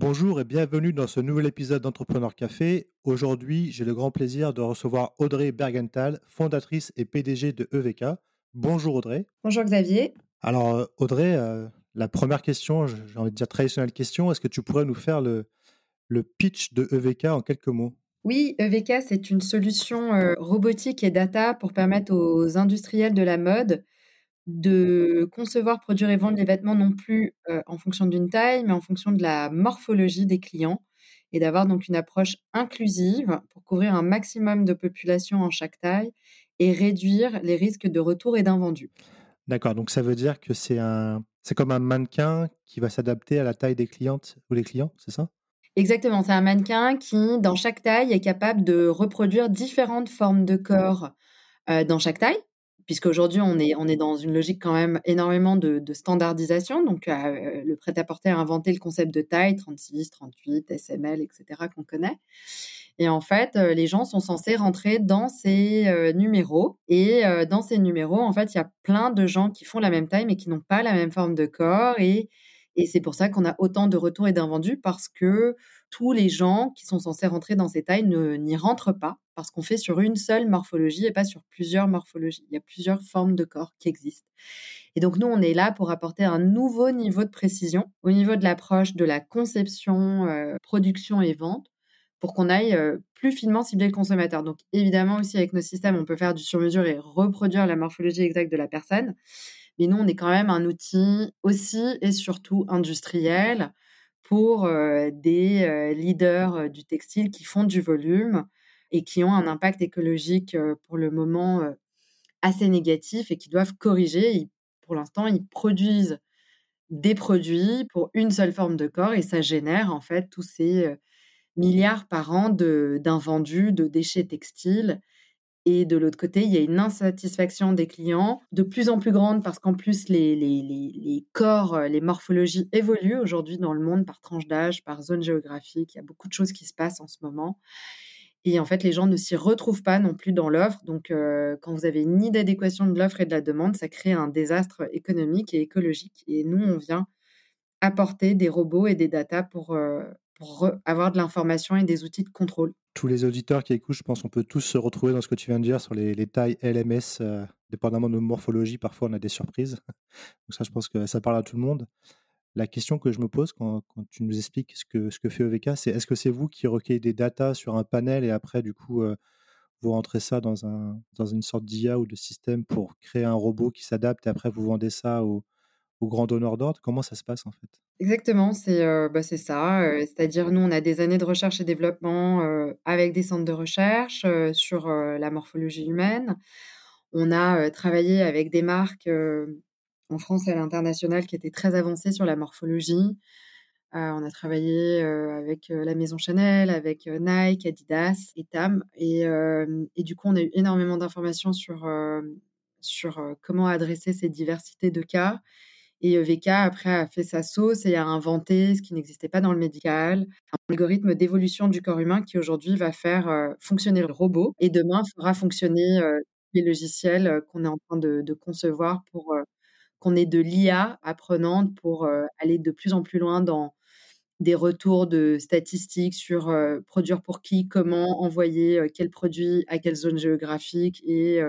Bonjour et bienvenue dans ce nouvel épisode d'Entrepreneur Café. Aujourd'hui, j'ai le grand plaisir de recevoir Audrey Bergenthal, fondatrice et PDG de EVK. Bonjour Audrey. Bonjour Xavier. Alors euh, Audrey, euh, la première question, j'ai envie de dire traditionnelle question, est-ce que tu pourrais nous faire le, le pitch de EVK en quelques mots? Oui, EVK, c'est une solution euh, robotique et data pour permettre aux industriels de la mode de concevoir, produire et vendre les vêtements non plus euh, en fonction d'une taille, mais en fonction de la morphologie des clients et d'avoir donc une approche inclusive pour couvrir un maximum de population en chaque taille et réduire les risques de retour et d'invendu. D'accord, donc ça veut dire que c'est un, c'est comme un mannequin qui va s'adapter à la taille des clientes ou les clients, c'est ça? Exactement, c'est un mannequin qui, dans chaque taille, est capable de reproduire différentes formes de corps euh, dans chaque taille puisqu'aujourd'hui, on est, on est dans une logique quand même énormément de, standardisation. Donc, euh, le prêt-à-porter a inventé le concept de taille, 36, 38, SML, etc., qu'on connaît. Et en fait, euh, les gens sont censés rentrer dans ces euh, numéros. Et dans ces numéros, en fait, il y a plein de gens qui font la même taille, mais qui n'ont pas la même forme de corps. Et, et c'est pour ça qu'on a autant de retours et d'invendus, parce que tous les gens qui sont censés rentrer dans ces tailles n'y rentrent pas parce qu'on fait sur une seule morphologie et pas sur plusieurs morphologies. Il y a plusieurs formes de corps qui existent. Et donc nous, on est là pour apporter un nouveau niveau de précision au niveau de l'approche de la conception, euh, production et vente pour qu'on aille euh, plus finement cibler le consommateur. Donc évidemment aussi avec nos systèmes, on peut faire du sur-mesure et reproduire la morphologie exacte de la personne. Mais nous, on est quand même un outil aussi et surtout industriel pour des leaders du textile qui font du volume et qui ont un impact écologique pour le moment assez négatif et qui doivent corriger. pour l'instant, ils produisent des produits pour une seule forme de corps et ça génère en fait tous ces milliards par an d'invendus, de, déchets textiles. Et de l'autre côté, il y a une insatisfaction des clients de plus en plus grande parce qu'en plus, les, corps, les morphologies évoluent aujourd'hui dans le monde par tranche d'âge, par zone géographique. Il y a beaucoup de choses qui se passent en ce moment. Et en fait, les gens ne s'y retrouvent pas non plus dans l'offre. Donc, euh, quand vous avez idée d'adéquation de l'offre et de la demande, ça crée un désastre économique et écologique. Et nous, on vient apporter des robots et des datas pour, euh, pour avoir de l'information et des outils de contrôle. Tous les auditeurs qui écoutent, je pense qu'on peut tous se retrouver dans ce que tu viens de dire sur les, tailles LMS, euh, dépendamment de nos morphologies. Parfois, on a des surprises. Donc ça, je pense que ça parle à tout le monde la question que je me pose quand, tu nous expliques ce que, ce que fait EVK, c'est est-ce que c'est vous qui recueillez des datas sur un panel et après, du coup, euh, vous rentrez ça dans, un, dans une sorte d'IA ou de système pour créer un robot qui s'adapte et après, vous vendez ça au, au grand donneur d'ordre Comment ça se passe en fait? Exactement, c'est euh, bah, ça. Euh, c'est-à-dire, nous, on a des années de recherche et développement avec des centres de recherche sur la morphologie humaine. On a travaillé avec des marques en France et à l'international qui était très avancé sur la morphologie. Euh, on a travaillé euh, avec euh, la maison Chanel, avec Nike, Adidas et Tam. Et, et, du coup, on a eu énormément d'informations sur, sur comment adresser ces diversités de cas. Et VK, après, a fait sa sauce et a inventé ce qui n'existait pas dans le médical, un algorithme d'évolution du corps humain qui aujourd'hui va faire fonctionner le robot et demain fera fonctionner les logiciels qu'on est en train de, concevoir pour qu'on ait de l'IA apprenante pour euh, aller de plus en plus loin dans des retours de statistiques sur euh, produire pour qui, comment envoyer euh, quel produit à quelle zone géographique et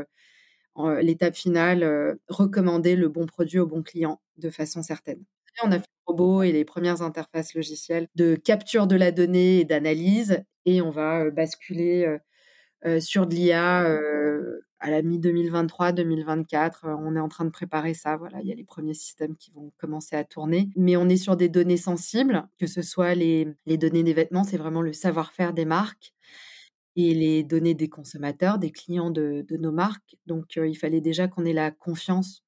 l'étape finale, recommander le bon produit au bon client de façon certaine. on a fait le robot et les premières interfaces logicielles de capture de la donnée et d'analyse et on va basculer sur de l'IA à la mi-2023-2024. on est en train de préparer ça. Voilà, il y a les premiers systèmes qui vont commencer à tourner. Mais on est sur des données sensibles, que ce soit les, données des vêtements, c'est vraiment le savoir-faire des marques les données des consommateurs, des clients de, nos marques. Donc, il fallait déjà qu'on ait la confiance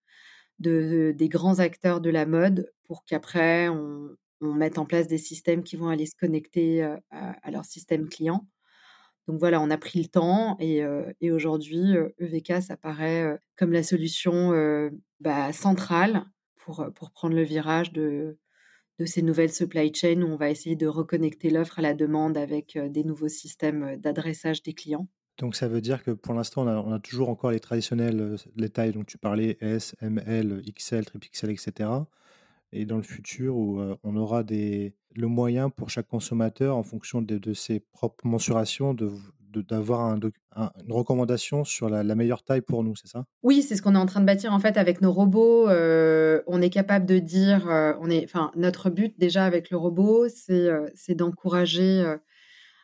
de, des grands acteurs de la mode pour qu'après, on, mette en place des systèmes qui vont aller se connecter à, à leur système client. Donc voilà, on a pris le temps et, aujourd'hui, EVK, ça paraît comme la solution bah, centrale pour, pour prendre le virage de, de ces nouvelles supply chains où on va essayer de reconnecter l'offre à la demande avec des nouveaux systèmes d'adressage des clients. Donc ça veut dire que pour l'instant, on a, toujours encore les traditionnels, les tailles dont tu parlais, S, M, L, XL, XXL, etc. et dans le futur où on aura des, le moyen pour chaque consommateur, en fonction de, de ses propres mensurations, de, d'avoir un, une recommandation sur la, meilleure taille pour nous, c'est ça? Oui, c'est ce qu'on est en train de bâtir en fait avec nos robots. on est capable de dire, on est, enfin, notre but déjà avec le robot, c'est, c'est d'encourager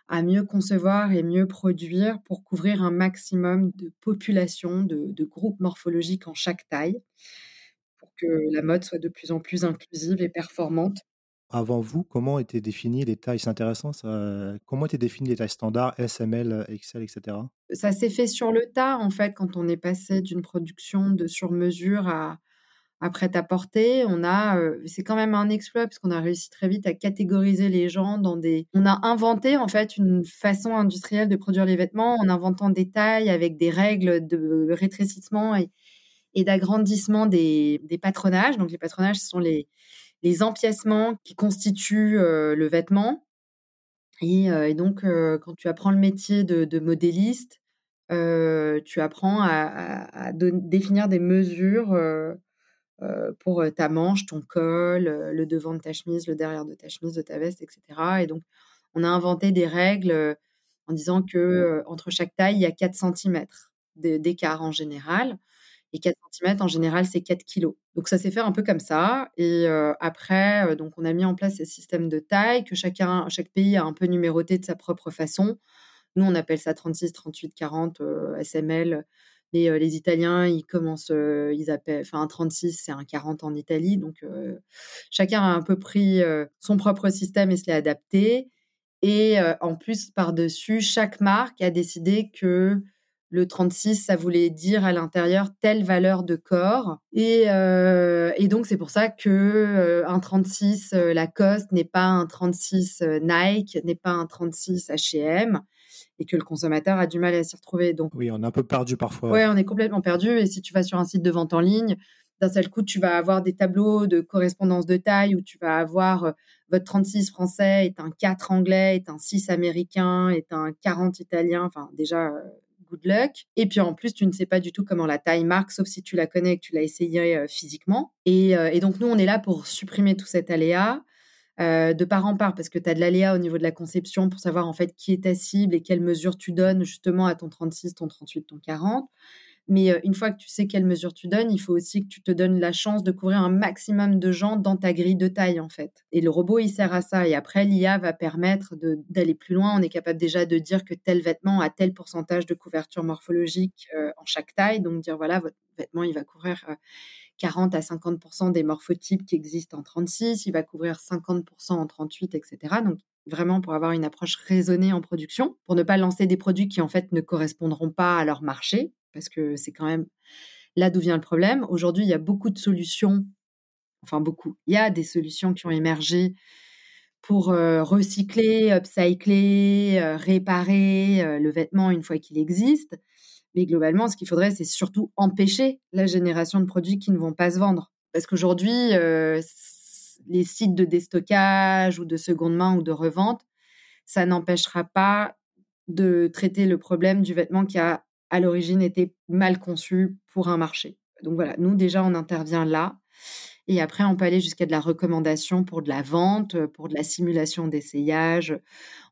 à mieux concevoir et mieux produire pour couvrir un maximum de populations, de, de groupes morphologiques en chaque taille que la mode soit de plus en plus inclusive et performante. Avant vous, comment étaient définies les tailles? C'est intéressant, ça. Comment étaient définies les tailles standards, SML, XL, etc. Ça s'est fait sur le tas, en fait, quand on est passé d'une production de sur-mesure à, à prêt-à-porter. On a, c'est quand même un exploit parce qu'on a réussi très vite à catégoriser les gens dans des. On a inventé en fait une façon industrielle de produire les vêtements en inventant des tailles avec des règles de rétrécissement et d'agrandissement des, patronages. Donc les patronages, ce sont les, les empiècements qui constituent le vêtement. Et, donc, quand tu apprends le métier de, modéliste, tu apprends à, définir des mesures pour ta manche, ton col, le devant de ta chemise, le derrière de ta chemise, de ta veste, etc. Et donc, on a inventé des règles en disant que entre chaque taille, il y a 4 cm d'écart en général. Et 4 cm, en général, c'est 4 kg. Donc, ça s'est fait un peu comme ça. Et après, donc, on a mis en place ces systèmes de taille que chacun, chaque pays a un peu numéroté de sa propre façon. Nous, on appelle ça 36, 38, 40 SML. Mais les Italiens, ils commencent, ils appellent, enfin, un 36, c'est un 40 en Italie. Donc, chacun a un peu pris son propre système et se l'est adapté. Et en plus, par-dessus, chaque marque a décidé que le 36, ça voulait dire à l'intérieur telle valeur de corps. Et, euh, donc, c'est pour ça que euh, un 36 euh, Lacoste n'est pas un 36 Nike, n'est pas un 36 H&M et que le consommateur a du mal à s'y retrouver. Donc, oui, on est un peu perdu parfois. Oui, on est complètement perdu. Et si tu vas sur un site de vente en ligne, d'un seul coup, tu vas avoir des tableaux de correspondance de taille où tu vas avoir votre 36 français est un 4 anglais, est un 6 américain, est un 40 italien. Enfin, déjà, good luck. Et puis en plus, tu ne sais pas du tout comment la taille marque, sauf si tu la connais et que tu l'as essayé euh, physiquement. Euh, et, donc nous, on est là pour supprimer tout cet aléa. Euh, de part en part, parce que tu as de l'aléa au niveau de la conception pour savoir en fait qui est ta cible et quelles mesures tu donnes justement à ton 36, ton 38, ton 40. Mais une fois que tu sais quelle mesure tu donnes, il faut aussi que tu te donnes la chance de couvrir un maximum de gens dans ta grille de taille, en fait. Et le robot, il sert à ça. Et après, l'IA va permettre d'aller plus loin. On est capable déjà de dire que tel vêtement a tel pourcentage de couverture morphologique en chaque taille. Donc, dire, voilà, votre vêtement, il va couvrir 40 à 50% des morphotypes qui existent en 36, il va couvrir 50% en 38, etc. Donc, vraiment pour avoir une approche raisonnée en production, pour ne pas lancer des produits qui, en fait, ne correspondront pas à leur marché parce que c'est quand même là d'où vient le problème. Aujourd'hui, il y a beaucoup de solutions, enfin beaucoup, il y a des solutions qui ont émergé pour recycler, upcycler, réparer le vêtement une fois qu'il existe. Mais globalement, ce qu'il faudrait, c'est surtout empêcher la génération de produits qui ne vont pas se vendre. Parce qu'aujourd'hui, les sites de déstockage ou de seconde main ou de revente, ça n'empêchera pas de traiter le problème du vêtement qui a à l'origine était mal conçu pour un marché. Donc voilà, nous déjà on intervient là. Et après, on peut aller jusqu'à de la recommandation pour de la vente, pour de la simulation d'essayage.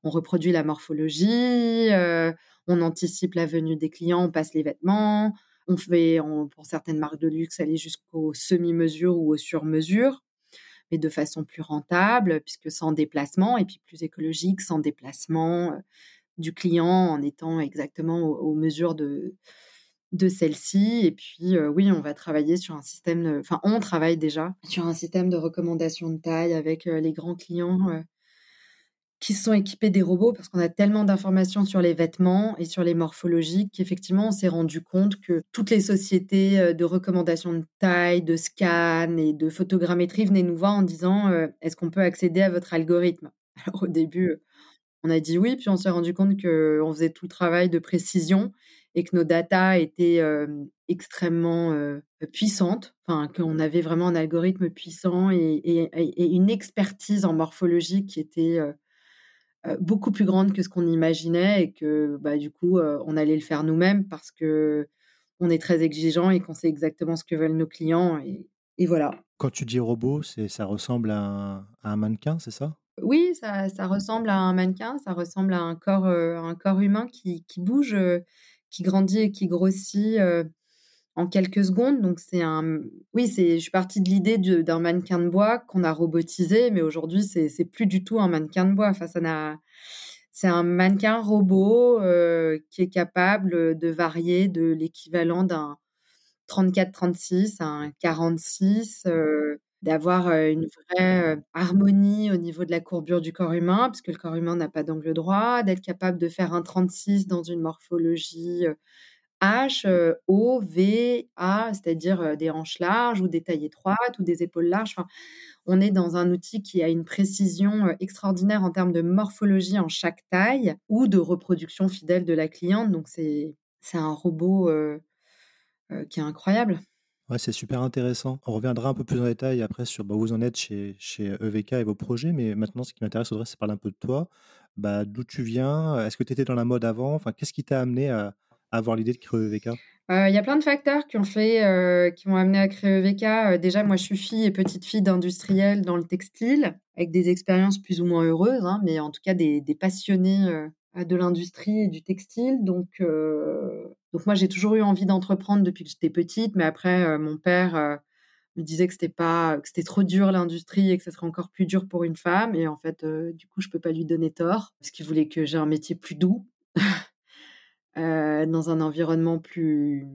On reproduit la morphologie, euh, on anticipe la venue des clients, on passe les vêtements. On fait, pour certaines marques de luxe, aller jusqu'aux semi-mesures ou aux sur-mesures, mais de façon plus rentable, puisque sans déplacement, et puis plus écologique, sans déplacement du client en étant exactement aux, mesures de, de celle-ci. Et puis, oui, on va travailler sur un système, enfin, on travaille déjà sur un système de recommandation de taille avec les grands clients qui sont équipés des robots parce qu'on a tellement d'informations sur les vêtements et sur les morphologies qu'effectivement, on s'est rendu compte que toutes les sociétés de recommandation de taille, de scan et de photogrammétrie venaient nous voir en disant est-ce qu'on peut accéder à votre algorithme? Alors, au début, on a dit oui, puis on s'est rendu compte qu'on faisait tout le travail de précision et que nos datas étaient extrêmement puissantes, enfin qu'on avait vraiment un algorithme puissant et, une expertise en morphologie qui était beaucoup plus grande que ce qu'on imaginait et que bah, du coup on allait le faire nous-mêmes parce que on est très exigeant et qu'on sait exactement ce que veulent nos clients et, voilà. Quand tu dis robot, ça ressemble à un mannequin, c'est ça? Oui, ça ça ressemble à un mannequin, ça ressemble à un corps, heu, un corps humain qui qui bouge, heu, qui grandit et qui grossit, heu, en quelques secondes. Donc c'est un oui, c'est je suis partie de l'idée d'un mannequin de bois qu'on a robotisé, mais aujourd'hui, c'est c'est plus du tout un mannequin de bois. Enfin, ça n'a c'est un mannequin robot, qui est capable, de varier de l'équivalent d'un 34-36 à un 46, heu, d'avoir, une vraie, harmonie au niveau de la courbure du corps humain, puisque le corps humain n'a pas d'angle droit, d'être capable de faire un 36 dans une morphologie, H, O, V, A, c'est-à-dire, des hanches larges ou des tailles étroites ou des épaules larges. On est dans un outil qui a une précision, extraordinaire en termes de morphologie en chaque taille ou de reproduction fidèle de la cliente. Donc c'est un robot, qui est incroyable. Ouais, c'est super intéressant. On reviendra un peu plus en détail après sur, bah, où vous en êtes chez chez EVK et vos projets, mais maintenant ce qui m'intéresse, Audrey, c'est parler un peu de toi. Bah, d'où tu viens? Est-ce que tu étais dans la mode avant? Enfin, qu'est-ce qui t'a amené à avoir l'idée de créer EVK? Heu, il y a plein de facteurs qui ont fait, heu, qui m'ont amené à créer EVK. Heu, déjà, moi, je suis fille et petite fille d'industriels dans le textile, avec des expériences plus ou moins heureuses, hein, mais en tout cas des passionnés, de l'industrie et du textile. Donc, heu, donc moi, j'ai toujours eu envie d'entreprendre depuis que j'étais petite, mais après, heu, mon père, heu, me disait que c'était pas que c'était trop dur l'industrie et que ça serait encore plus dur pour une femme et en fait, du coup, je peux pas lui donner tort, parce qu'il voulait que j'ai un métier plus doux. Dans un environnement plus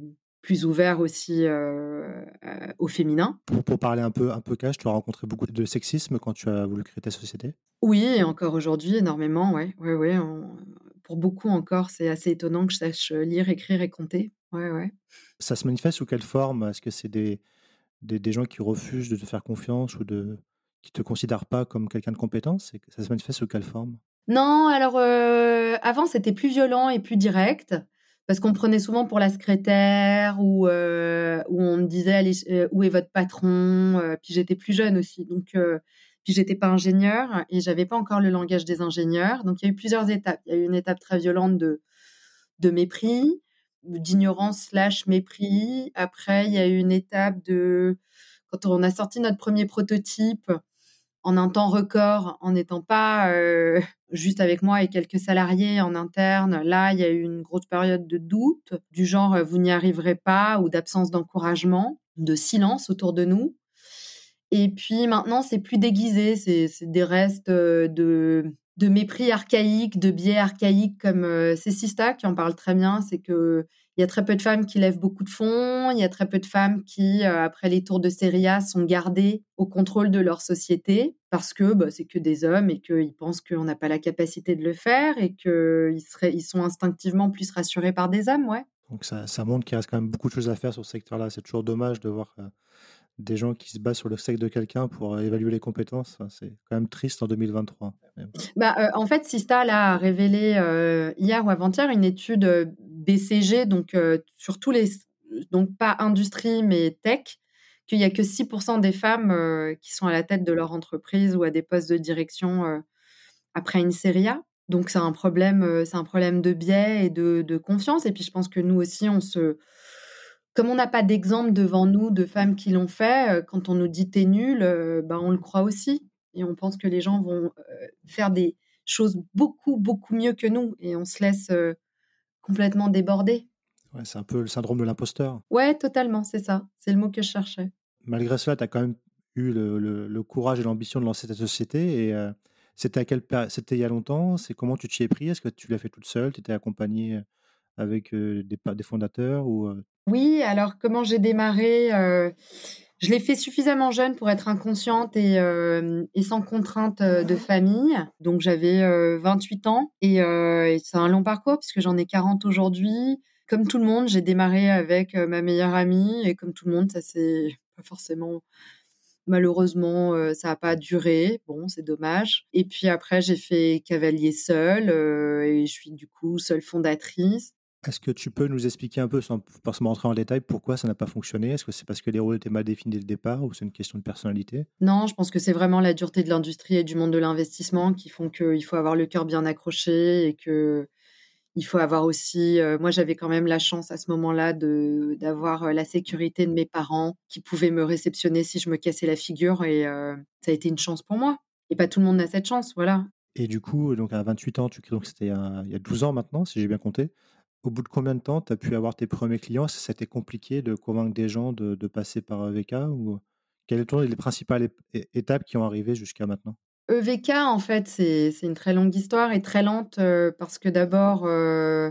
plus ouvert aussi, heu heu, au féminin. Pour pour parler un peu un peu cash, tu as rencontré beaucoup de sexisme quand tu as voulu créer ta société? Oui et encore aujourd'hui énormément, ouais. Ouais, ouais, on pour beaucoup encore, c'est assez étonnant que je sache, lire, écrire et compter. Ouais, ouais. Ça se manifeste sous quelle forme? Est-ce que c'est des des des gens qui refusent de te faire confiance ou de qui te considèrent pas comme quelqu'un de compétent? Ça se manifeste sous quelle forme? Non, alors, avant, c'était plus violent et plus direct parce qu'on prenait souvent pour la secrétaire ou, heu, ou on me disait: «Allez, heu, où est votre patron?» heu, puis j'étais plus jeune aussi, donc puis j'étais pas ingénieure et j'avais pas encore le langage des ingénieurs, donc il y a eu plusieurs étapes. Il y a eu une étape très violente de de mépris, d'ignorance slash mépris. Après, il y a eu une étape de quand on a sorti notre premier prototype en un temps record, en n'étant pas, heu, juste avec moi et quelques salariés en interne. Là, il y a eu une grosse période de doute, du genre, heu: «Vous n'y arriverez pas» ou d'absence d'encouragement, de silence autour de nous. Et puis maintenant, c'est plus déguisé, c'est des restes, heu, de mépris archaïque, de biais archaïques comme, heu, c'est Sista qui en parle très bien. C'est qu'il y a très peu de femmes qui lèvent beaucoup de fonds, il y a très peu de femmes qui, heu, après les tours de série A, sont gardées au contrôle de leur société parce que, bah, c'est que des hommes et qu'ils pensent qu'on n'a pas la capacité de le faire et qu'ils ils sont instinctivement plus rassurés par des hommes, ouais. Donc ça ça montre qu'il reste quand même beaucoup de choses à faire sur ce secteur-là. C'est toujours dommage de voir, heu, des gens qui se basent sur le sexe de quelqu'un pour, heu, évaluer les compétences. C'est quand même triste en 2023, mais bon. Bah, heu, en fait, Sista a révélé, heu, hier ou avant-hier une étude, BCG donc sur tous les donc pas industrie mais tech, qu'il y a que 6% des femmes, qui sont à la tête de leur entreprise ou à des postes de direction, après une série A. Donc c'est un problème, c'est un problème de biais et de de confiance et puis je pense que nous aussi on se comme on n'a pas d'exemple devant nous de femmes qui l'ont fait, heu, quand on nous dit: «Tu es nulle», heu, bah, on le croit aussi et on pense que les gens vont, heu, faire des choses beaucoup, beaucoup mieux que nous et on se laisse, complètement déborder. Ouais, c'est un peu le syndrome de l'imposteur. Ouais, totalement, c'est ça, c'est le mot que je cherchais. Malgré cela, tu as quand même eu le le le courage et l'ambition de lancer ta société et c'était à quelle c'était il y a longtemps? C'est comment tu t'y es pris? Est-ce que tu l'as fait toute seule? Tu étais accompagnée, avec, des fondateurs? Oui, alors comment j'ai démarré? Je l'ai fait suffisamment jeune pour être inconsciente et sans contrainte, de famille. Donc j'avais, heu, 28 ans et c'est un long parcours puisque j'en ai 40 aujourd'hui. Comme tout le monde, j'ai démarré avec, ma meilleure amie et comme tout le monde, ça s'est pas forcément malheureusement, heu, ça a pas duré. Bon, c'est dommage et puis après j'ai fait cavalier seul, et je suis du coup seule fondatrice. Est-ce que tu peux nous expliquer un peu, sans forcément rentrer en détail, pourquoi ça n'a pas fonctionné? Est-ce que c'est parce que les rôles étaient mal définis dès le départ ou c'est une question de personnalité? Non, je pense que c'est vraiment la dureté de l'industrie et du monde de l'investissement qui font qu'il faut avoir le cœur bien accroché et qu'il Il faut avoir aussi, moi j'avais quand même la chance à ce moment-là de d'avoir la sécurité de mes parents qui pouvaient me réceptionner si je me cassais la figure et ça a été une chance pour moi. Et pas tout le monde n'a cette chance, voilà. Et du coup, donc à 28 ans, tu donc c'était il y a 12 ans maintenant, si j'ai bien compté. Au bout de combien de temps tu as pu avoir tes premiers clients? C'était compliqué de convaincre des gens de passer par EVK ou quelles étaient les principales étapes qui ont arrivé jusqu'à maintenant? EVK, en fait, c'est une très longue histoire et très lente parce que d'abord,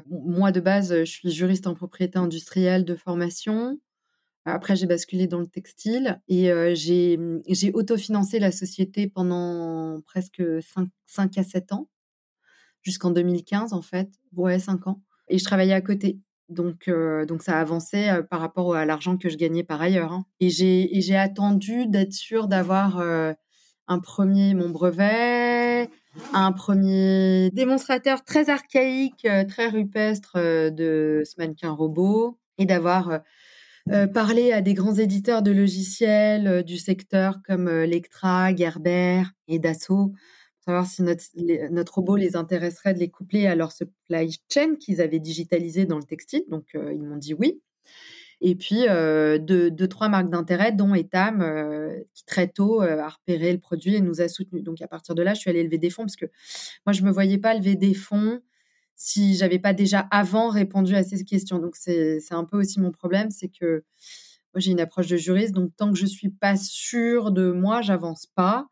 moi de base, je suis juriste en propriété industrielle de formation. Après, j'ai basculé dans le textile et mmh, j'ai autofinancé la société pendant presque 5, 5 à 7 ans, jusqu'en 2015 en fait. Ouais, 5 ans. Et je travaillais à côté. Donc, donc ça avançait par rapport à l'argent que je gagnais par ailleurs. Hein. Et j'ai attendu d'être sûre d'avoir un premier mon brevet, un premier démonstrateur très archaïque, très rupestre de ce mannequin robot et d'avoir parlé à des grands éditeurs de logiciels du secteur comme Lectra, Gerber et Dassault savoir si notre, notre, robot les intéresserait de les coupler à leur supply chain qu'ils avaient digitalisé dans le textile. Donc, euh, ils m'ont dit oui. Et puis, euh, deux, trois marques d'intérêt, dont Etam, euh, qui très tôt a repéré le produit et nous a soutenus. Donc, à partir de là, je suis allée lever des fonds parce que moi, je ne me voyais pas lever des fonds si j'avais pas déjà avant répondu à ces questions. Donc, c'est un peu aussi mon problème, c'est que moi, j'ai une approche de juriste. Donc, tant que je suis pas sûre de moi, j'avance pas.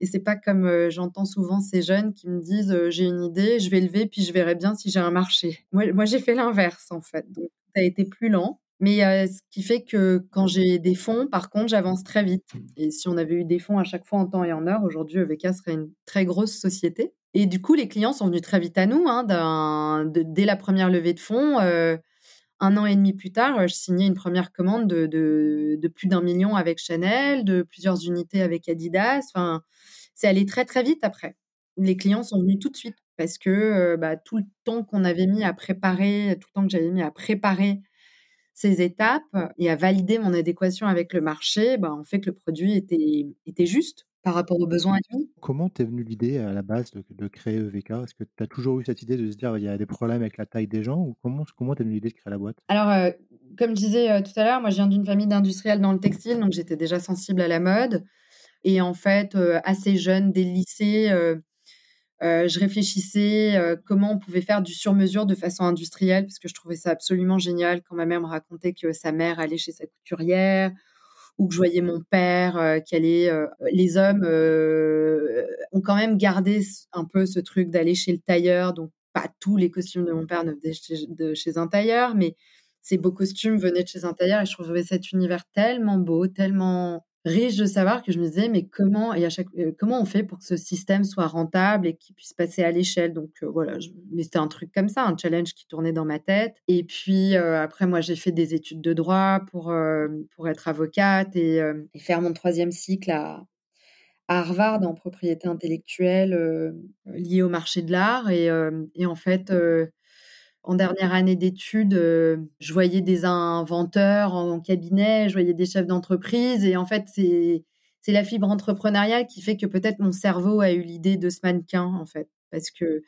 Et c'est pas comme euh, j'entends souvent ces jeunes qui me disent euh, j'ai une idée, je vais lever puis je verrai bien si j'ai un marché. Moi, j'ai fait l'inverse en fait. Donc ça a été plus lent. Mais euh, ce qui fait que quand j'ai des fonds, par contre, j'avance très vite. Et si on avait eu des fonds à chaque fois en temps et en heure, aujourd'hui, EVK serait une très grosse société. Et du coup, les clients sont venus très vite à nous. Hein, dès la première levée de fonds, un an et demi plus tard, je signais une première commande de, plus d'un million avec Chanel, de plusieurs unités avec Adidas. Enfin, c'est allé très très vite après. Les clients sont venus tout de suite parce que bah, tout le temps qu'on avait mis à préparer, tout le temps que j'avais mis à préparer ces étapes et à valider mon adéquation avec le marché, bah, en fait que le produit était, était juste par rapport aux besoins admis. Comment t'es venue l'idée à la base de, créer EVK Est-ce que tu as toujours eu cette idée de se dire il y a des problèmes avec la taille des gens ou comment comment t'es venue l'idée de créer la boîte? Alors comme je disais tout à l'heure, moi je viens d'une famille d'industriels dans le textile, donc j'étais déjà sensible à la mode. Et en fait, assez jeune, dès le lycée, je réfléchissais comment on pouvait faire du sur-mesure de façon industrielle, parce que je trouvais ça absolument génial quand ma mère me racontait que sa mère allait chez sa couturière, ou que je voyais mon père qui allait. les hommes ont quand même gardé un peu ce truc d'aller chez le tailleur, donc pas tous les costumes de mon père ne venaient de chez un tailleur, mais ces beaux costumes venaient de chez un tailleur et je trouvais cet univers tellement beau, tellement riche de savoir que je me disais mais comment et à chaque euh, comment on fait pour que ce système soit rentable et qu'il puisse passer à l'échelle? Donc euh, voilà mais c'était un truc comme ça un challenge qui tournait dans ma tête. Et puis euh, après moi j'ai fait des études de droit pour pour être avocate et, faire mon troisième cycle à, à Harvard en propriété intellectuelle liée au marché de l'art. Et, et en fait en dernière année d'études, euh, je voyais des inventeurs en cabinet, je voyais des chefs d'entreprise. Et en fait, c'est, la fibre entrepreneuriale qui fait que peut-être mon cerveau a eu l'idée de ce mannequin, en fait. Parce que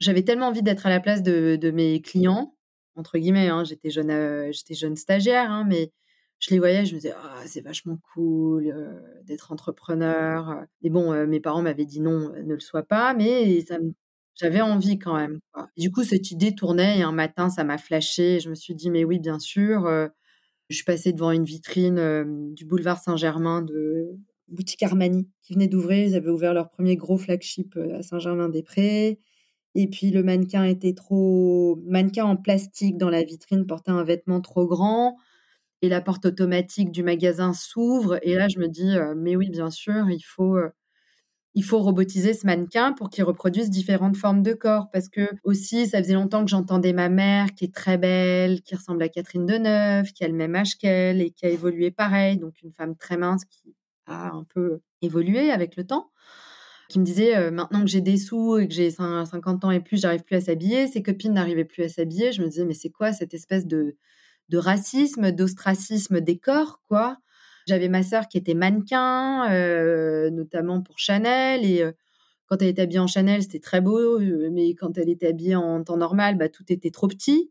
j'avais tellement envie d'être à la place de, mes clients, entre guillemets. Hein, j'étais, jeune, euh, jeune stagiaire, hein, mais je les voyais, je me disais, ah, c'est vachement cool euh, d'être entrepreneur. Et bon, mes parents m'avaient dit non, ne le sois pas, mais ça me j'avais envie quand même, Du coup, cette idée tournait et un matin, ça m'a flashé je me suis dit: «Mais oui, bien sûr», je suis passée devant une vitrine, du boulevard Saint-Germain de boutique Armani qui venait d'ouvrir. Ils avaient ouvert leur premier gros flagship, à Saint-Germain-des-Prés et puis le mannequin était trop mannequin en plastique dans la vitrine portait un vêtement trop grand et la porte automatique du magasin s'ouvre et là je me dis: «Mais oui, bien sûr, il faut, il faut robotiser ce mannequin pour qu'il reproduise différentes formes de corps. Parce que aussi, ça faisait longtemps que j'entendais ma mère, qui est très belle, qui ressemble à Catherine Deneuve, qui a le même âge qu'elle et qui a évolué pareil. Donc, une femme très mince qui a un peu évolué avec le temps. Qui me disait, euh, maintenant que j'ai des sous et que j'ai 50 ans et plus, j'arrive plus à s'habiller. Ses copines n'arrivaient plus à s'habiller. Je me disais, mais c'est quoi cette espèce de, de racisme, d'ostracisme des corps, quoi? J'avais ma sœur qui était mannequin, euh, notamment pour Chanel, et euh, quand elle était habillée en Chanel, c'était très beau, mais quand elle était habillée en temps normal, bah, tout était trop petit.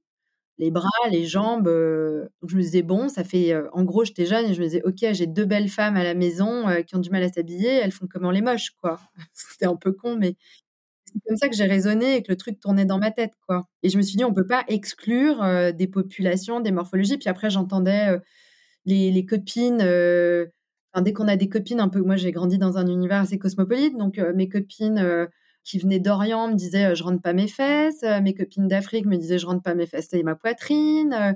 Les bras, les jambes. je me disais, bon, ça fait. en gros, j'étais jeune et je me disais, OK, j'ai deux belles femmes à la maison qui ont du mal à s'habiller, elles font comment les moches, quoi. c'était un peu con, mais c'est comme ça que j'ai raisonné et que le truc tournait dans ma tête, quoi. Et je me suis dit, on peut pas exclure des populations, des morphologies. Puis après, j'entendais les, copines. dès qu'on a des copines un peu, moi j'ai grandi dans un univers assez cosmopolite, donc mes copines qui venaient d'Orient me disaient je rentre pas mes fesses, mes copines d'Afrique me disaient je rentre pas mes fesses et ma poitrine.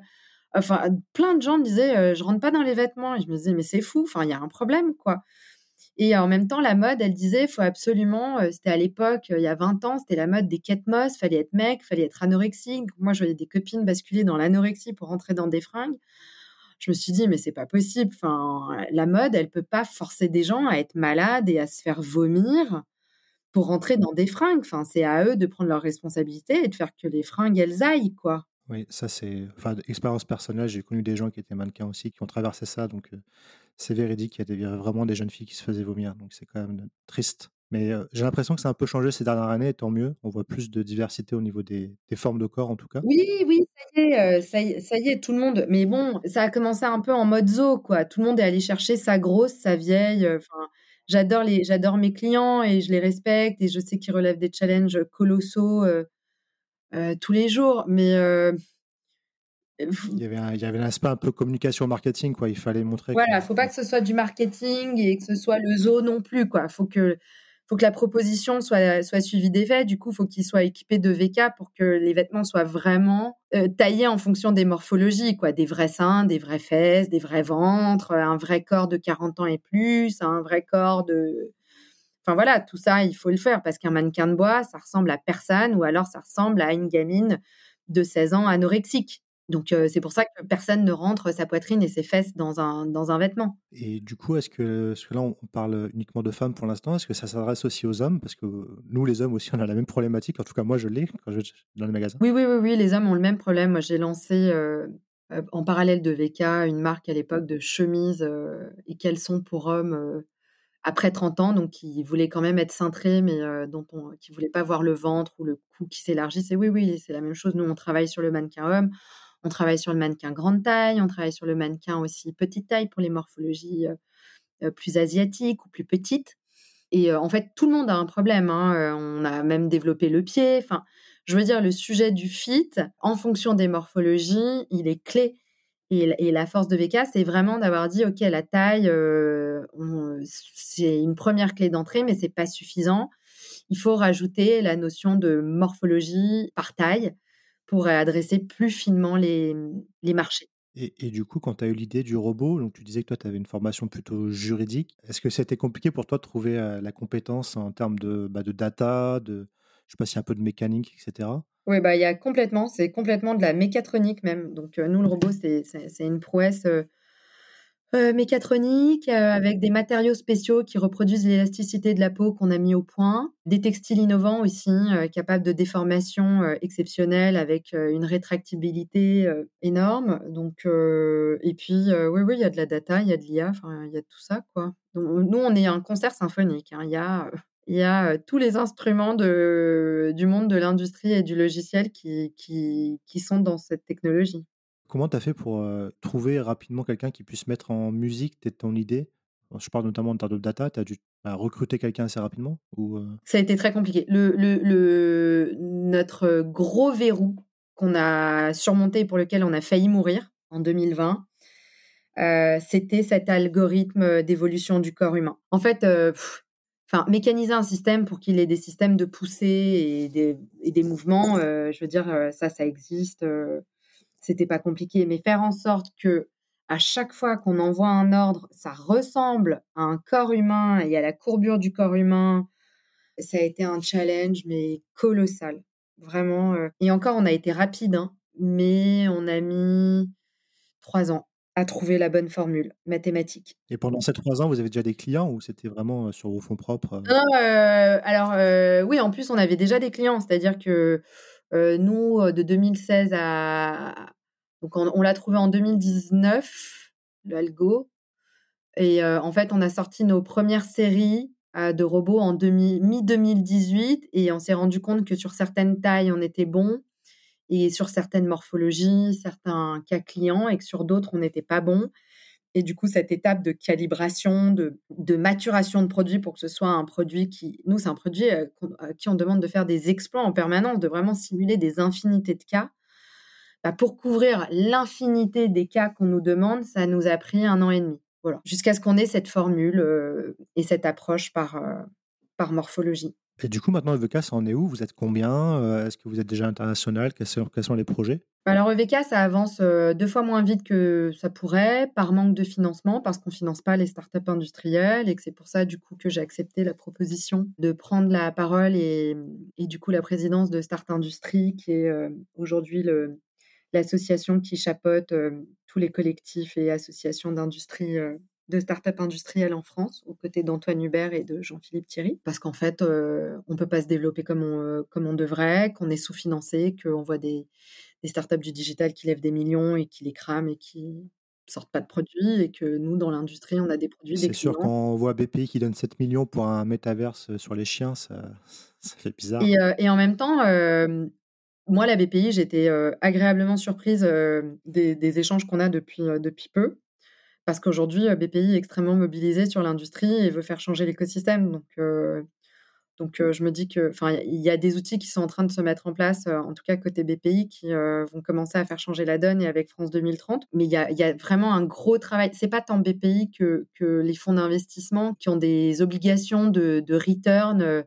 Enfin, plein de gens me disaient je rentre pas dans les vêtements. Et je me disais mais c'est fou, enfin il y a un problème quoi. Et en même temps, la mode, elle disait, faut absolument, c'était à l'époque, il y a 20 ans, c'était la mode des ketmos, fallait être mec, fallait être anorexique. Moi, je voyais des copines basculer dans l'anorexie pour rentrer dans des fringues je me suis dit, mais c'est pas possible. Enfin, la mode, elle peut pas forcer des gens à être malades et à se faire vomir pour rentrer dans des fringues. Enfin, c'est à eux de prendre leurs responsabilités et de faire que les fringues, elles aillent, quoi. Oui, ça c'est, enfin, expérience personnelle. J'ai connu des gens qui étaient mannequins aussi, qui ont traversé ça, donc c'est véridique. Il y a vraiment des jeunes filles qui se faisaient vomir, donc c'est quand même triste. Mais j'ai l'impression que ça a un peu changé ces dernières années, tant mieux. On voit plus de diversité au niveau des, formes de corps, en tout cas. Oui, oui, ça y, est, ça y est, ça y est, tout le monde. Mais bon, ça a commencé un peu en mode zoo, quoi. Tout le monde est allé chercher sa grosse, sa vieille. Enfin, j'adore les, j'adore mes clients et je les respecte et je sais qu'ils relèvent des challenges colossaux tous les jours. Mais il y, avait un, il y avait un aspect un peu communication marketing quoi il fallait montrer voilà il ne faut pas que ce soit du marketing et que ce soit le zoo non plus quoi faut que faut que la proposition soit, suivie des faits. Du coup, faut qu'il soit équipé de VK pour que les vêtements soient vraiment euh, taillés en fonction des morphologies, quoi. Des vrais seins, des vraies fesses, des vrais ventres, un vrai corps de 40 ans et plus, un vrai corps de... Enfin voilà, tout ça, il faut le faire parce qu'un mannequin de bois, ça ressemble à personne ou alors ça ressemble à une gamine de 16 ans anorexique. Donc c'est pour ça que personne ne rentre sa poitrine et ses fesses dans un, dans un vêtement. Et du coup, est-ce que, que là, on parle uniquement de femmes pour l'instant, est-ce que ça s'adresse aussi aux hommes? Parce que nous, les hommes aussi, on a la même problématique. En tout cas, moi, je l'ai quand je vais dans les magasins. Oui, oui, oui, oui, les hommes ont le même problème. Moi, j'ai lancé en parallèle de VK une marque à l'époque de chemises et qu'elles sont pour hommes après 30 ans, donc qui voulaient quand même être cintrés, mais dont on, qui ne voulaient pas voir le ventre ou le cou qui s'élargissent. Et oui, oui, c'est la même chose. Nous, on travaille sur le mannequin homme on travaille sur le mannequin grande taille, on travaille sur le mannequin aussi petite taille pour les morphologies euh, euh, plus asiatiques ou plus petites. Et euh, en fait, tout le monde a un problème. Hein, on a même développé le pied. Enfin, je veux dire, le sujet du fit, en fonction des morphologies, il est clé. Et, la force de VK, c'est vraiment d'avoir dit, OK, la taille, c'est une première clé d'entrée, mais c'est pas suffisant. Il faut rajouter la notion de morphologie par taille pour adresser plus finement les, les marchés. Et, du coup, quand tu as eu l'idée du robot, donc tu disais que toi, tu avais une formation plutôt juridique. Est-ce que c'était compliqué pour toi de trouver la compétence en termes de, bah, de data, de, je sais pas a un peu de mécanique, etc. Oui, bah, il y a complètement, c'est complètement de la mécatronique même. Donc, nous, le robot, c'est une prouesse euh, mécatronique, euh, avec des matériaux spéciaux qui reproduisent l'élasticité de la peau qu'on a mis au point, des textiles innovants aussi, euh, capables de déformation exceptionnelle avec une rétractibilité énorme. Donc, et puis, oui, oui, il y a de la data, il y a de l'IA, il y a tout ça, quoi. nous, on est un concert symphonique. Hein. Il y a il y a tous les instruments du monde de l'industrie et du logiciel qui, qui, qui, sont dans cette technologie. Comment tu as fait pour trouver rapidement quelqu'un qui puisse mettre en musique ton idée? Je parle notamment de data. Tu as dû bah, recruter quelqu'un assez rapidement ou, Ça a été très compliqué. Le, notre gros verrou qu'on a surmonté pour lequel on a failli mourir en 2020, c'était cet algorithme d'évolution du corps humain. En fait, enfin, mécaniser un système pour qu'il ait des systèmes de poussée et des, et des mouvements, je veux dire, ça, ça existe c'était pas compliqué, mais faire en sorte que à chaque fois qu'on envoie un ordre, ça ressemble à un corps humain et à la courbure du corps humain, ça a été un challenge, mais colossal. Vraiment. Euh. Et encore, on a été rapide, hein, mais on a mis trois ans à trouver la bonne formule mathématique. Et pendant ces trois ans, vous avez déjà des clients ou c'était vraiment euh, sur vos fonds propres euh? Alors, oui, en plus, on avait déjà des clients, c'est-à-dire que nous, de 2016 à... Donc, on, l'a trouvé en 2019, l'algo. Et en fait, on a sorti nos premières séries de robots en mi-2018 et on s'est rendu compte que sur certaines tailles, on était bon et sur certaines morphologies, certains cas clients et que sur d'autres, on n'était pas bon. Et du coup, cette étape de calibration, de, maturation de produit pour que ce soit un produit qui, nous, c'est un produit à qui on demande de faire des exploits en permanence, de vraiment simuler des infinités de cas. Bah, pour couvrir l'infinité des cas qu'on nous demande, ça nous a pris un an et demi. Voilà. Jusqu'à ce qu'on ait cette formule euh, et cette approche par, euh, par morphologie. Et du coup, maintenant, EVK, ça en est où? Vous êtes combien? Euh, Est-ce que vous êtes déjà international? Quels sont, quels sont, les projets? Bah, Alors, EVK, ça avance deux fois moins vite que ça pourrait, par manque de financement, parce qu'on ne finance pas les startups industrielles, et que c'est pour ça, du coup, que j'ai accepté la proposition de prendre la parole et, et du coup, la présidence de Start Industrie, qui est aujourd'hui le, l'association qui chapeaute tous les collectifs et associations d'industrie de start-up industrielles en France, aux côtés d'Antoine Hubert et de Jean-Philippe Thierry, parce qu'en fait, on ne peut pas se développer comme on, comme on devrait, qu'on est sous-financé, qu'on voit des, des start-up du digital qui lèvent des millions et qui les crament et qui sortent pas de produits, et que nous, dans l'industrie, on a des produits, C'est sûr, quand on voit BPI qui donne 7 millions pour un métaverse sur les chiens, ça, ça fait bizarre. Et, et en même temps, moi, la BPI, j'étais agréablement surprise des, échanges qu'on a depuis, peu, parce qu'aujourd'hui, BPI est extrêmement mobilisé sur l'industrie et veut faire changer l'écosystème. Donc, je me dis que, enfin, il y a des outils qui sont en train de se mettre en place, en tout cas côté BPI, qui vont commencer à faire changer la donne et avec France 2030. Mais il y a, vraiment un gros travail. C'est pas tant BPI que, les fonds d'investissement qui ont des obligations de, return euh,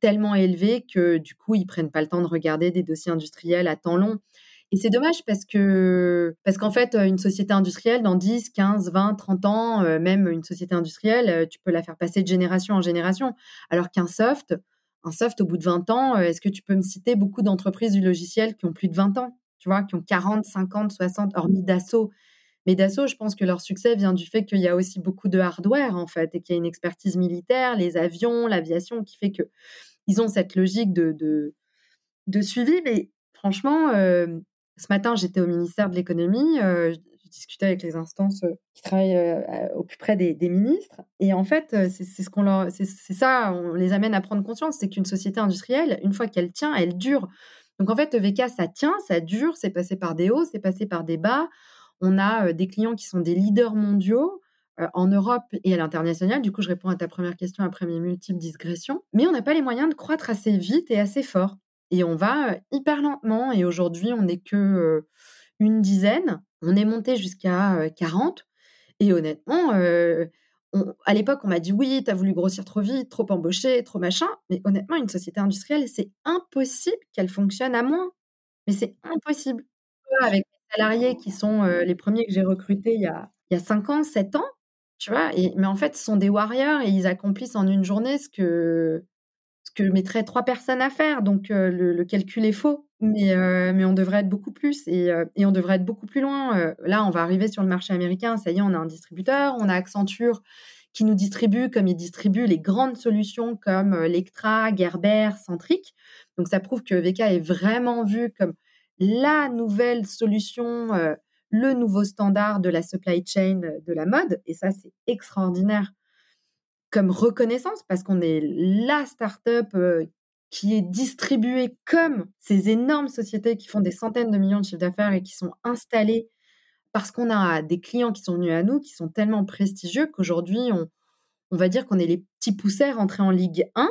tellement élevés que du coup, ils prennent pas le temps de regarder des dossiers industriels à temps long. Et c'est dommage parce que parce qu'en fait, une société industrielle, dans 10, 15, 20, 30 ans, euh, même une société industrielle, euh, tu peux la faire passer de génération en génération. Alors qu'un soft, un soft, au bout de 20 ans, est-ce que tu peux me citer beaucoup d'entreprises du logiciel qui ont plus de 20 ans, tu vois, qui ont 40, 50, 60, hormis Dassault? Mais Dassault, je pense que leur succès vient du fait qu'il y a aussi beaucoup de hardware, en fait, et qu'il y a une expertise militaire, les avions, l'aviation, qui fait qu'ils ont cette logique de, de, suivi. Mais franchement, euh, ce matin, j'étais au ministère de l'économie, euh, je discutais avec les instances euh, qui travaillent au plus près des, ministres. Et en fait, c'est ce qu'on leur, c'est ça, on les amène à prendre conscience, c'est qu'une société industrielle, une fois qu'elle tient, elle dure. Donc en fait, EVK, ça tient, ça dure, c'est passé par des hauts, c'est passé par des bas. On a des clients qui sont des leaders mondiaux en Europe et à l'international. Du coup, je réponds à ta première question après mes multiples digressions. Mais on n'a pas les moyens de croître assez vite et assez fort. Et on va hyper lentement. Et aujourd'hui, on n'est que une dizaine. On est monté jusqu'à 40. Et honnêtement, à l'époque, on m'a dit oui, tu as voulu grossir trop vite, trop embaucher, trop machin. Mais honnêtement, une société industrielle, c'est impossible qu'elle fonctionne à moins. Mais c'est impossible. Avec salariés qui sont les premiers que j'ai recrutés il y a, il y a 5 ans, 7 ans, tu vois. Et, mais en fait, ce sont des warriors et ils accomplissent en une journée ce que, ce que mettraient trois personnes à faire. Donc, le, calcul est faux. Mais, mais on devrait être beaucoup plus et, et, on devrait être beaucoup plus loin. là, on va arriver sur le marché américain. Ça y est, on a un distributeur. On a Accenture qui nous distribue comme il distribue les grandes solutions comme Lectra, Gerber, Centric. Donc, ça prouve que VK est vraiment vu comme la nouvelle solution, euh, le nouveau standard de la supply chain euh, de la mode. Et ça, c'est extraordinaire comme reconnaissance parce qu'on est la start-up euh, qui est distribuée comme ces énormes sociétés qui font des centaines de millions de chiffres d'affaires et qui sont installées parce qu'on a des clients qui sont venus à nous, qui sont tellement prestigieux qu'aujourd'hui, on, on va dire qu'on est les petits poussets rentrés en Ligue 1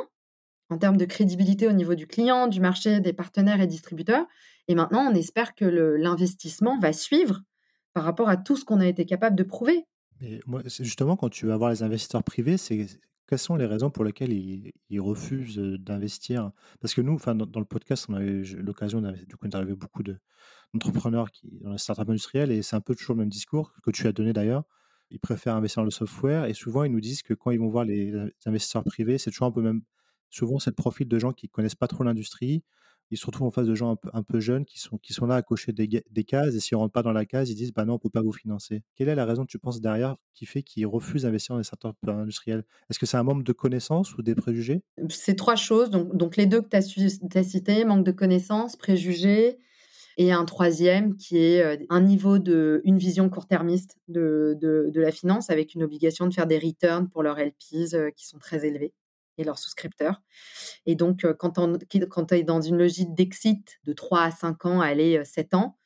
en termes de crédibilité au niveau du client, du marché, des partenaires et distributeurs. Et maintenant, on espère que l'investissement va suivre par rapport à tout ce qu'on a été capable de prouver. Mais moi, justement, quand tu vas voir les investisseurs privés, c'est quelles sont les raisons pour lesquelles ils, refusent d'investir? Parce que nous, enfin, dans, le podcast, on a eu l'occasion d'interviewer beaucoup d'entrepreneurs qui dans la startup industrielle et c'est un peu toujours le même discours que tu as donné d'ailleurs. Ils préfèrent investir dans le software et souvent ils nous disent que quand ils vont voir les investisseurs privés, c'est toujours un peu même. Souvent, c'est le profil de gens qui connaissent pas trop l'industrie, ils se retrouvent en face de gens un peu, jeunes qui sont, là à cocher des, cases et s'ils ne rentrent pas dans la case, ils disent bah non, on ne peut pas vous financer. Quelle est la raison, tu penses, derrière qui fait qu'ils refusent d'investir dans les startups industriels Est-ce que c'est un manque de connaissances ou des préjugés? C'est trois choses. Donc, les deux que tu as, cités manque de connaissances, préjugés. Et un troisième qui est euh, un niveau de, une vision court-termiste de la finance avec une obligation de faire des returns pour leurs LPs euh, qui sont très élevés. Et leurs souscripteurs. Et donc, euh, quand tu es dans une logique d'exit de 3 à 5 ans, allez, 7 ans,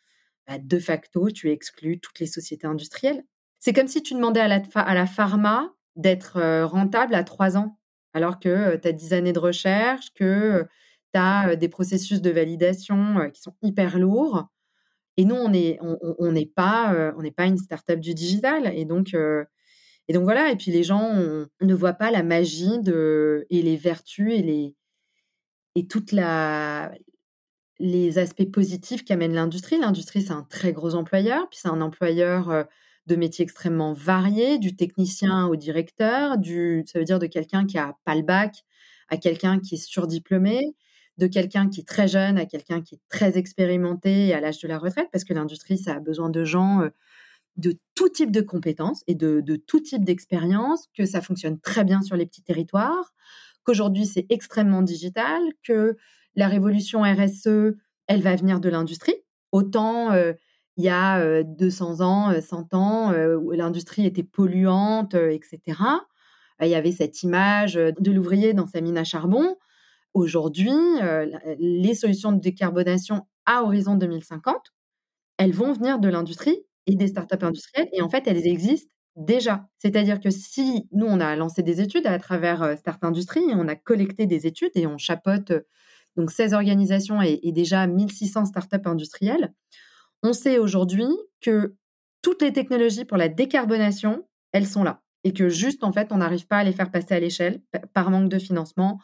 bah, de facto, tu exclus toutes les sociétés industrielles. C'est comme si tu demandais à la, à la pharma d'être rentable à 3 ans, alors que tu as 10 années de recherche, que tu as des processus de validation qui sont hyper lourds. Et nous, on n'est on, n'est pas, on pas une start-up du digital. Et donc, et donc voilà. Et puis les gens ne voient pas la magie et les vertus et les et la les aspects positifs qu'amène l'industrie. L'industrie, c'est un très gros employeur, puis c'est un employeur de métiers extrêmement variés, du technicien au directeur, du, ça veut dire de quelqu'un qui a pas le bac à quelqu'un qui est surdiplômé, de quelqu'un qui est très jeune à quelqu'un qui est très expérimenté à l'âge de la retraite, parce que l'industrie, ça a besoin de gens euh, de tout type de compétences et de, tout type d'expérience, que ça fonctionne très bien sur les petits territoires, qu'aujourd'hui c'est extrêmement digital, que la révolution RSE, elle va venir de l'industrie. Autant euh, il y a 200 ans, 100 ans, où l'industrie était polluante, etc. Il y avait cette image de l'ouvrier dans sa mine à charbon. Aujourd'hui, les solutions de décarbonation à horizon 2050, elles vont venir de l'industrie et des startups industrielles. Et en fait, elles existent déjà. C'est-à-dire que si nous, on a lancé des études à travers Start Industrie, on a collecté des études et on chapeaute donc 16 organisations et, et déjà 1600 startups industrielles, on sait aujourd'hui que toutes les technologies pour la décarbonation, elles sont là. Et que juste, en fait, on n'arrive pas à les faire passer à l'échelle par manque de financement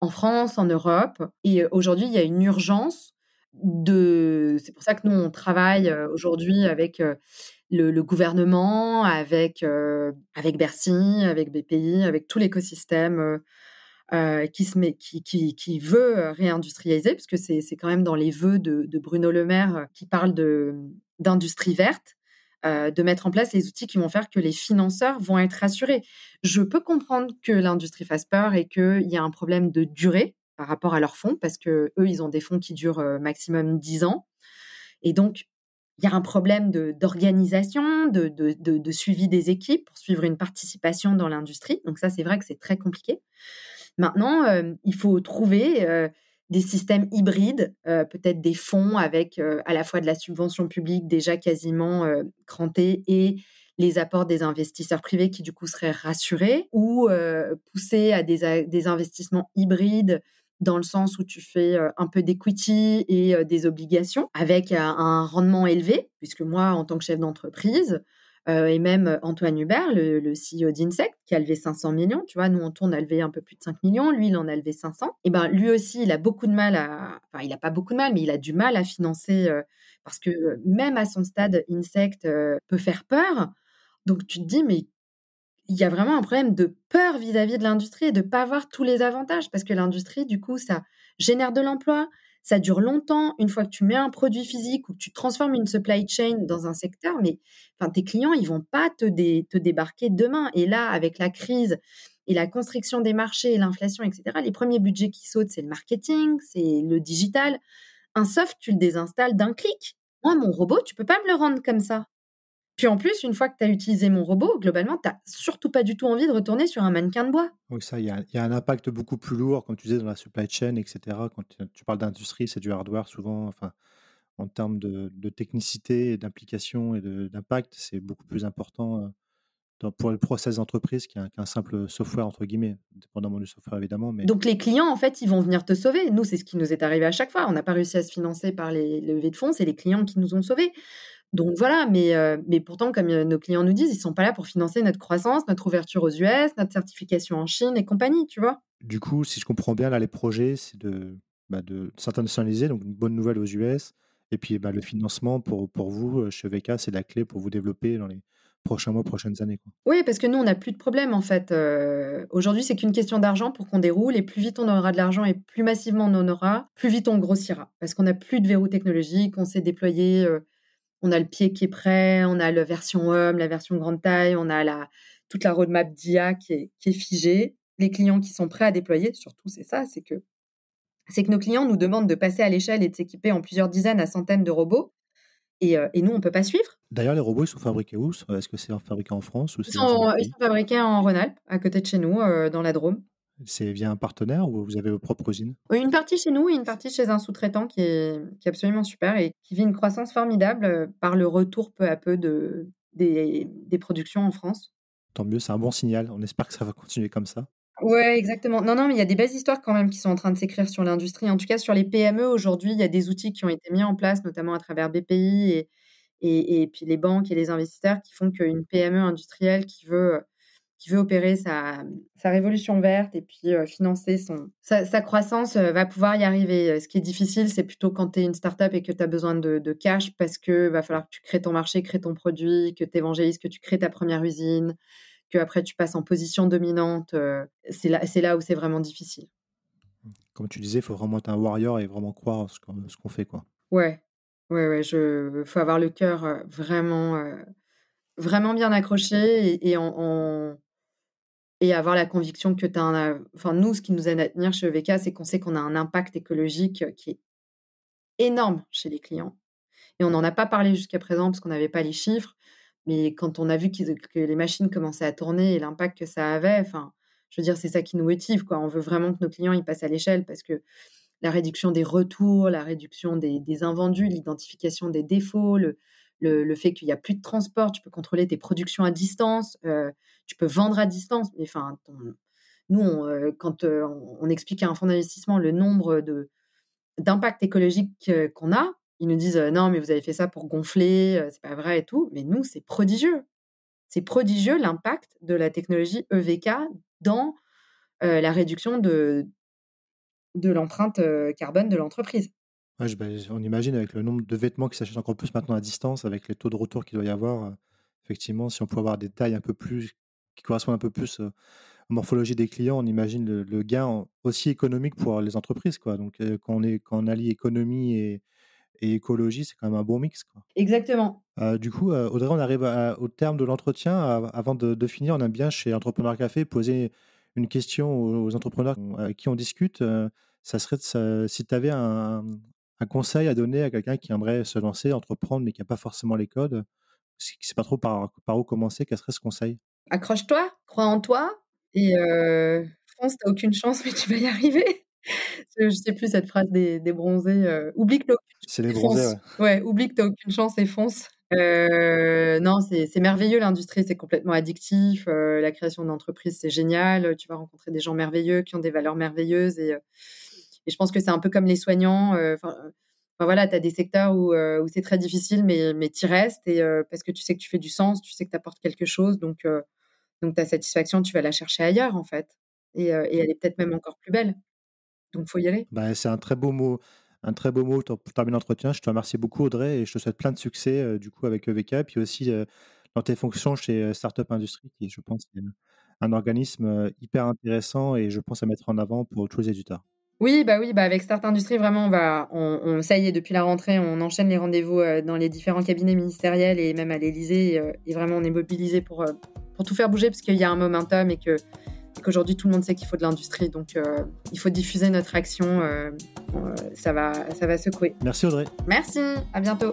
en France, en Europe. Et euh, aujourd'hui, il y a une urgence de. C'est pour ça que nous, on travaille euh, aujourd'hui avec euh, le, gouvernement, avec, avec Bercy, avec BPI, avec tout l'écosystème euh, qui, veut euh, réindustrialiser, parce que c'est quand même dans les vœux de, Bruno Le Maire euh, qui parle d'industrie verte, euh, de mettre en place les outils qui vont faire que les financeurs vont être rassurés. Je peux comprendre que l'industrie fasse peur et qu'il y a un problème de durée par rapport à leurs fonds, parce que eux, ils ont des fonds qui durent maximum 10 ans. Et donc, il y a un problème d'organisation, de, de, de, suivi des équipes pour suivre une participation dans l'industrie. Donc ça, c'est vrai que c'est très compliqué. Maintenant, euh, il faut trouver des systèmes hybrides, peut-être des fonds avec à la fois de la subvention publique déjà quasiment crantée et les apports des investisseurs privés qui du coup seraient rassurés, ou pousser à des, des, investissements hybrides dans le sens où tu fais un peu d'equity et des obligations avec un rendement élevé, puisque moi, en tant que chef d'entreprise, euh, et même euh, Antoine Hubert, le, CEO d'Insect, qui a levé 500 millions. Tu vois, nous, on tourne à lever un peu plus de 5 millions. Lui, il en a levé 500. Et ben, lui aussi, il a beaucoup de mal à. Enfin, il n'a pas beaucoup de mal, mais il a du mal à financer euh, parce que même à son stade, Insect peut faire peur. Donc, tu te dis, mais il y a vraiment un problème de peur vis-à-vis de l'industrie et de ne pas avoir tous les avantages parce que l'industrie, du coup, ça génère de l'emploi, ça dure longtemps. Une fois que tu mets un produit physique ou que tu transformes une supply chain dans un secteur, mais tes clients, ils vont pas te, te débarquer demain. Et là, avec la crise et la constriction des marchés et l'inflation, etc., les premiers budgets qui sautent, c'est le marketing, c'est le digital. Un soft, tu le désinstalles d'un clic. Moi, mon robot, tu peux pas me le rendre comme ça. Puis en plus, une fois que tu as utilisé mon robot, globalement, tu n'as surtout pas du tout envie de retourner sur un mannequin de bois. Oui, ça, il y, a un impact beaucoup plus lourd, comme tu disais, dans la supply chain, etc. Quand tu parles d'industrie, c'est du hardware souvent. Enfin, en termes de, technicité d'implication et d'impact, c'est beaucoup plus important euh, pour le process d'entreprise qu'un simple software, entre guillemets, dépendamment du software évidemment. Mais... Donc les clients, en fait, ils vont venir te sauver. Nous, c'est ce qui nous est arrivé à chaque fois. On n'a pas réussi à se financer par les levées de fonds, c'est les clients qui nous ont sauvés. Donc voilà, mais, euh, mais pourtant, comme euh, nos clients nous disent, ils sont pas là pour financer notre croissance, notre ouverture aux US, notre certification en Chine et compagnie, tu vois. Du coup, si je comprends bien, là, les projets, c'est de, bah, de s'internationaliser, donc une bonne nouvelle aux US. Et puis bah, le financement pour, pour vous, euh, chez VK, c'est la clé pour vous développer dans les prochains mois, prochaines années. Quoi. Oui, parce que nous, on n'a plus de problème en fait. Aujourd'hui, c'est qu'une question d'argent pour qu'on déroule. Et plus vite on aura de l'argent et plus massivement on en aura, plus vite on grossira. Parce qu'on n'a plus de verrou technologique, on s'est déployé on a le pied qui est prêt, on a la version homme, la version grande taille, on a la, toute la roadmap d'IA qui est, qui est figée. Les clients qui sont prêts à déployer, surtout, c'est ça, c'est que, c'est que nos clients nous demandent de passer à l'échelle et de s'équiper en plusieurs dizaines à centaines de robots. Et, euh, et nous, on ne peut pas suivre. D'ailleurs, les robots, ils sont fabriqués où Est-ce que c'est fabriqué en France ou ils, sont, fabriqués en Rhône-Alpes, à côté de chez nous, euh, dans la Drôme. C'est via un partenaire ou vous avez vos propres usines Une partie chez nous et une partie chez un sous-traitant qui est, qui est absolument super et qui vit une croissance formidable par le retour peu à peu de, des, des productions en France. Tant mieux, c'est un bon signal. On espère que ça va continuer comme ça. Ouais, exactement. Non, non, mais il y a des belles histoires quand même qui sont en train de s'écrire sur l'industrie. En tout cas, sur les PME aujourd'hui, il y a des outils qui ont été mis en place, notamment à travers BPI et, et, et puis les banques et les investisseurs qui font qu'une PME industrielle qui veut qui veut opérer sa, sa révolution verte et puis euh, financer son, sa, sa croissance euh, va pouvoir y arriver. Ce qui est difficile, c'est plutôt quand tu es une startup et que tu as besoin de, de, cash parce que va falloir que tu crées ton marché, crées ton produit, que tu évangélises, que tu crées ta première usine, que après tu passes en position dominante. Euh, c'est là, là où c'est vraiment difficile. Comme tu disais, il faut vraiment être un warrior et vraiment croire ce qu'on, qu'on fait. Quoi. Ouais, ouais, ouais. Il faut avoir le cœur vraiment, vraiment bien accroché et, et en et avoir la conviction que tu as un. Enfin, nous, ce qui nous aide à tenir chez EVK, c'est qu'on sait qu'on a un impact écologique qui est énorme chez les clients. Et on n'en a pas parlé jusqu'à présent parce qu'on n'avait pas les chiffres. Mais quand on a vu que les machines commençaient à tourner et l'impact que ça avait, enfin, je veux dire, c'est ça qui nous motive. Quoi. On veut vraiment que nos clients ils passent à l'échelle parce que la réduction des retours, la réduction des, des invendus, l'identification des défauts, le, le, fait qu'il n'y a plus de transport, tu peux contrôler tes productions à distance, euh, tu peux vendre à distance. Enfin, nous, euh, quand euh, on, explique à un fonds d'investissement le nombre de d'impacts écologiques qu'on a, ils nous disent non, mais vous avez fait ça pour gonfler, c'est pas vrai et tout. Mais nous, c'est prodigieux. C'est prodigieux l'impact de la technologie EVK dans la réduction de l'empreinte carbone de l'entreprise. Ouais, on imagine avec le nombre de vêtements qui s'achètent encore plus maintenant à distance, avec les taux de retour qu'il doit y avoir, effectivement, si on peut avoir des tailles un peu plus qui correspondent un peu plus, aux morphologies des clients, on imagine le gain aussi économique pour les entreprises, quoi. Donc, quand on est quand on allie économie et et écologie, c'est quand même un bon mix, quoi. Exactement. du coup, Audrey, on arrive au terme de l'entretien. avant de finir, on aime bien chez Entrepreneur Café poser une question aux entrepreneurs avec qui on discute, ça serait si tu avais un un conseil à donner à quelqu'un qui aimerait se lancer, entreprendre, mais qui n'a pas forcément les codes, qui ne sait pas trop par, par où commencer, quel serait ce conseil? Accroche-toi, crois en toi et euh, fonce, t'as aucune chance, mais tu vas y arriver. je sais plus cette phrase des, des bronzés. Euh, oublie que C'est les bronzés, ouais. Oublie que t'as aucune chance et fonce. Euh, non, c'est merveilleux l'industrie, c'est complètement addictif. Euh, la création d'entreprise, c'est génial. Tu vas rencontrer des gens merveilleux qui ont des valeurs merveilleuses et et je pense que c'est un peu comme les soignants. Euh, enfin, voilà, tu as des secteurs où, euh, où c'est très difficile, mais, mais tu restes et, euh, parce que tu sais que tu fais du sens, tu sais que tu apportes quelque chose. Donc, ta satisfaction, tu vas la chercher ailleurs, en fait. Et, elle est peut-être même encore plus belle. Donc, faut y aller. Bah, c'est un très beau mot. Un très beau mot pour terminer l'entretien. Je te remercie beaucoup, Audrey, et je te souhaite plein de succès du coup avec EVK, puis aussi dans tes fonctions chez Startup Industrie, qui je pense est un organisme hyper intéressant et je pense à mettre en avant pour tous les éditeurs. Oui, bah oui, bah avec Start Industrie, vraiment, on va, on, ça y est, depuis la rentrée, on enchaîne les rendez-vous euh, dans les différents cabinets ministériels et même à l'Élysée. Euh, et, vraiment, on est mobilisé pour, euh, pour tout faire bouger parce qu'il y a un momentum et que qu'aujourd'hui tout le monde sait qu'il faut de l'industrie. Donc, il faut diffuser notre action. ça va, ça va secouer. Merci Audrey. Merci. À bientôt.